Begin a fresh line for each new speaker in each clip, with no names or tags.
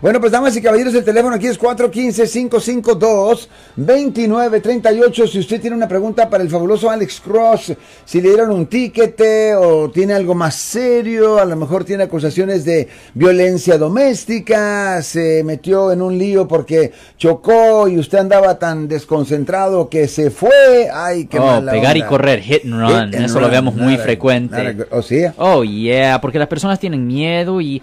Bueno, pues damas y caballeros, el teléfono aquí es 415-552-2938. Si usted tiene una pregunta para el fabuloso Alex Cross, si le dieron un tiquete o tiene algo más serio, a lo mejor tiene acusaciones de violencia doméstica, se metió en un lío porque chocó y usted andaba tan desconcentrado que se fue. Ay, qué
oh, pegar y correr, hit and run, eso lo vemos muy frecuente.
¿O sí?
Oh, yeah, porque las personas tienen miedo y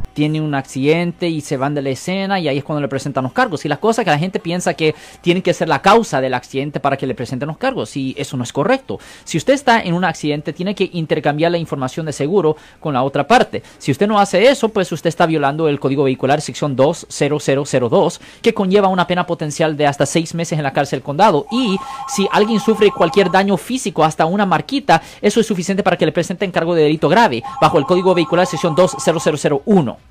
tiene un accidente y se van de la escena y ahí es cuando le presentan los cargos. Y la cosa que la gente piensa que tiene que ser la causa del accidente para que le presenten los cargos y eso no es correcto. Si usted está en un accidente tiene que intercambiar la información de seguro con la otra parte. Si usted no hace eso, pues usted está violando el Código Vehicular sección 20002 que conlleva una pena potencial de hasta seis meses en la cárcel condado. Y si alguien sufre cualquier daño físico, hasta una marquita, eso es suficiente para que le presenten cargo de delito grave bajo el Código Vehicular sección 20001.